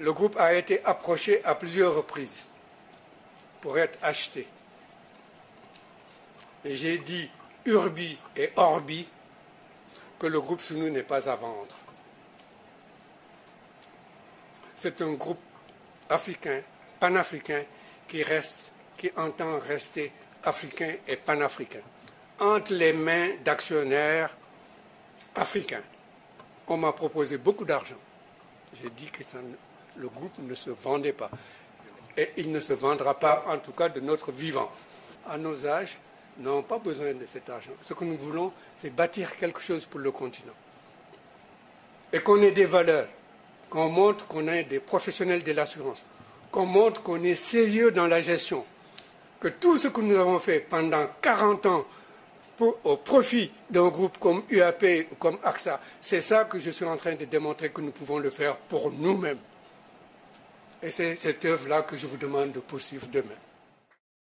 le groupe a été approché à plusieurs reprises pour être acheté. Et j'ai dit Urbi et Orbi que le groupe Sounou n'est pas à vendre. C'est un groupe africain, panafricain, qui reste, qui entend rester africain et panafricain, entre les mains d'actionnaires africains. On m'a proposé beaucoup d'argent. J'ai dit que le groupe ne se vendait pas. Et il ne se vendra pas, en tout cas, de notre vivant. À nos âges, n'avons pas besoin de cet argent. Ce que nous voulons, c'est bâtir quelque chose pour le continent. Et qu'on ait des valeurs, qu'on montre qu'on est des professionnels de l'assurance, qu'on montre qu'on est sérieux dans la gestion, que tout ce que nous avons fait pendant 40 ans au profit d'un groupe comme UAP ou comme AXA, c'est ça que je suis en train de démontrer que nous pouvons le faire pour nous-mêmes. Et c'est cette œuvre-là que je vous demande de poursuivre demain.